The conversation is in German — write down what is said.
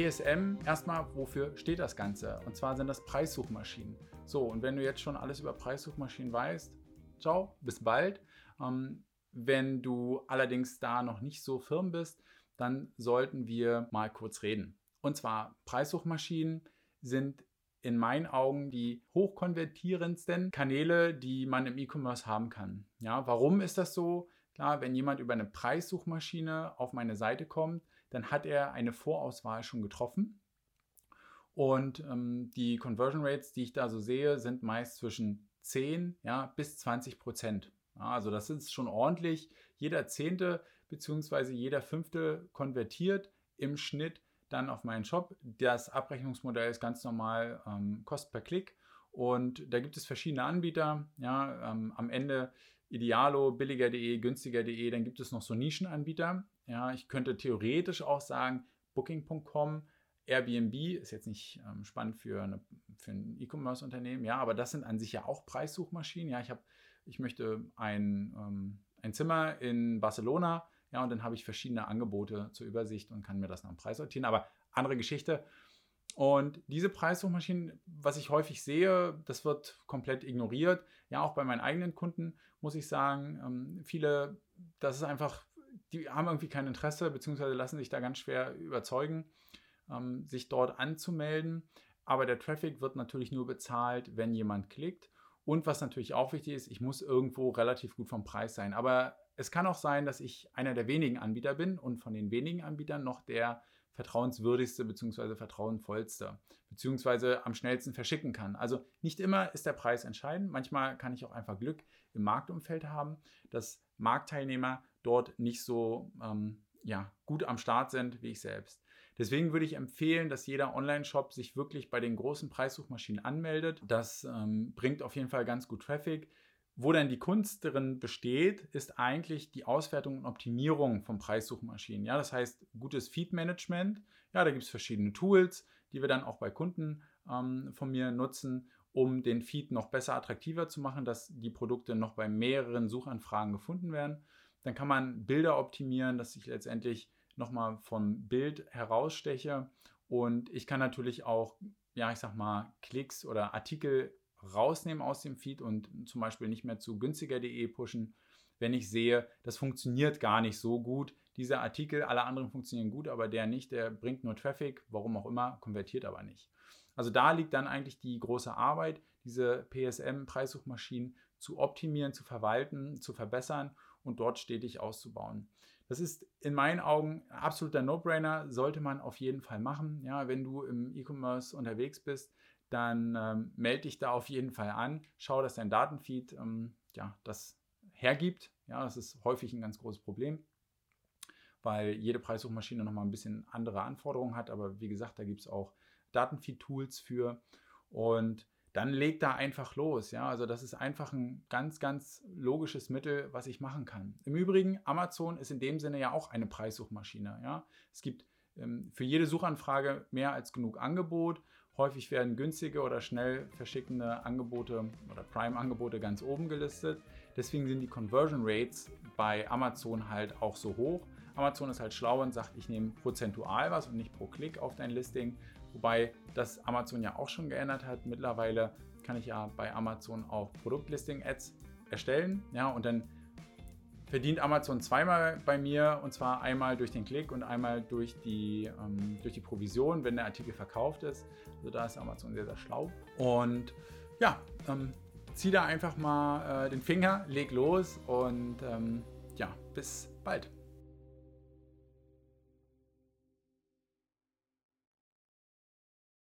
PSM, erstmal, wofür steht das Ganze? Und zwar sind das Preissuchmaschinen. So, und wenn du jetzt schon alles über Preissuchmaschinen weißt, ciao, bis bald. Ähm, wenn du allerdings da noch nicht so firm bist, dann sollten wir mal kurz reden. Und zwar Preissuchmaschinen sind in meinen Augen die hochkonvertierendsten Kanäle, die man im E-Commerce haben kann. Ja, warum ist das so? Klar, wenn jemand über eine Preissuchmaschine auf meine Seite kommt, dann hat er eine Vorauswahl schon getroffen. Und ähm, die Conversion Rates, die ich da so sehe, sind meist zwischen 10 ja, bis 20 Prozent. Ja, also das ist schon ordentlich. Jeder Zehnte bzw. jeder Fünfte konvertiert im Schnitt dann auf meinen Shop. Das Abrechnungsmodell ist ganz normal ähm, Kost per Klick und da gibt es verschiedene Anbieter. Ja, ähm, am Ende Idealo, billiger.de, günstiger.de, dann gibt es noch so Nischenanbieter. Ja, ich könnte theoretisch auch sagen, Booking.com, Airbnb ist jetzt nicht ähm, spannend für, eine, für ein E-Commerce-Unternehmen, ja, aber das sind an sich ja auch Preissuchmaschinen. Ja, ich habe, ich möchte ein, ähm, ein Zimmer in Barcelona ja, und dann habe ich verschiedene Angebote zur Übersicht und kann mir das nach dem Preis sortieren. Aber andere Geschichte. Und diese Preissuchmaschinen, was ich häufig sehe, das wird komplett ignoriert. Ja, auch bei meinen eigenen Kunden muss ich sagen, ähm, viele, das ist einfach, die haben irgendwie kein Interesse, beziehungsweise lassen sich da ganz schwer überzeugen, ähm, sich dort anzumelden. Aber der Traffic wird natürlich nur bezahlt, wenn jemand klickt. Und was natürlich auch wichtig ist, ich muss irgendwo relativ gut vom Preis sein. Aber es kann auch sein, dass ich einer der wenigen Anbieter bin und von den wenigen Anbietern noch der vertrauenswürdigste bzw. vertrauenvollste bzw. am schnellsten verschicken kann. Also nicht immer ist der Preis entscheidend. Manchmal kann ich auch einfach Glück im Marktumfeld haben, dass Marktteilnehmer dort nicht so ähm, ja, gut am Start sind wie ich selbst. Deswegen würde ich empfehlen, dass jeder Online-Shop sich wirklich bei den großen Preissuchmaschinen anmeldet. Das ähm, bringt auf jeden Fall ganz gut Traffic. Wo dann die Kunst darin besteht, ist eigentlich die Auswertung und Optimierung von Preissuchmaschinen. Ja, das heißt gutes Feed-Management. Ja, da gibt es verschiedene Tools, die wir dann auch bei Kunden ähm, von mir nutzen, um den Feed noch besser attraktiver zu machen, dass die Produkte noch bei mehreren Suchanfragen gefunden werden. Dann kann man Bilder optimieren, dass ich letztendlich nochmal vom Bild heraussteche. Und ich kann natürlich auch, ja, ich sag mal, Klicks oder Artikel rausnehmen aus dem Feed und zum Beispiel nicht mehr zu günstiger.de pushen, wenn ich sehe, das funktioniert gar nicht so gut. Dieser Artikel, alle anderen funktionieren gut, aber der nicht, der bringt nur Traffic, warum auch immer, konvertiert aber nicht. Also da liegt dann eigentlich die große Arbeit, diese PSM-Preissuchmaschinen zu optimieren, zu verwalten, zu verbessern und dort stetig auszubauen. Das ist in meinen Augen absoluter No-Brainer, sollte man auf jeden Fall machen. Ja, wenn du im E-Commerce unterwegs bist, dann ähm, melde dich da auf jeden Fall an. Schau, dass dein Datenfeed ähm, ja, das hergibt. Ja, das ist häufig ein ganz großes Problem, weil jede Preissuchmaschine nochmal ein bisschen andere Anforderungen hat. Aber wie gesagt, da gibt es auch Datenfeed-Tools für. Und dann leg da einfach los. Ja, also das ist einfach ein ganz, ganz logisches Mittel, was ich machen kann. Im Übrigen, Amazon ist in dem Sinne ja auch eine Preissuchmaschine. Ja, es gibt ähm, für jede Suchanfrage mehr als genug Angebot Häufig werden günstige oder schnell verschickende Angebote oder Prime-Angebote ganz oben gelistet. Deswegen sind die Conversion Rates bei Amazon halt auch so hoch. Amazon ist halt schlau und sagt, ich nehme prozentual was und nicht pro Klick auf dein Listing. Wobei das Amazon ja auch schon geändert hat. Mittlerweile kann ich ja bei Amazon auch Produktlisting-Ads erstellen. Ja, und dann verdient Amazon zweimal bei mir und zwar einmal durch den Klick und einmal durch die, ähm, durch die Provision, wenn der Artikel verkauft ist. Also da ist Amazon sehr, sehr schlau. Und ja, ähm, zieh da einfach mal äh, den Finger, leg los und ähm, ja, bis bald.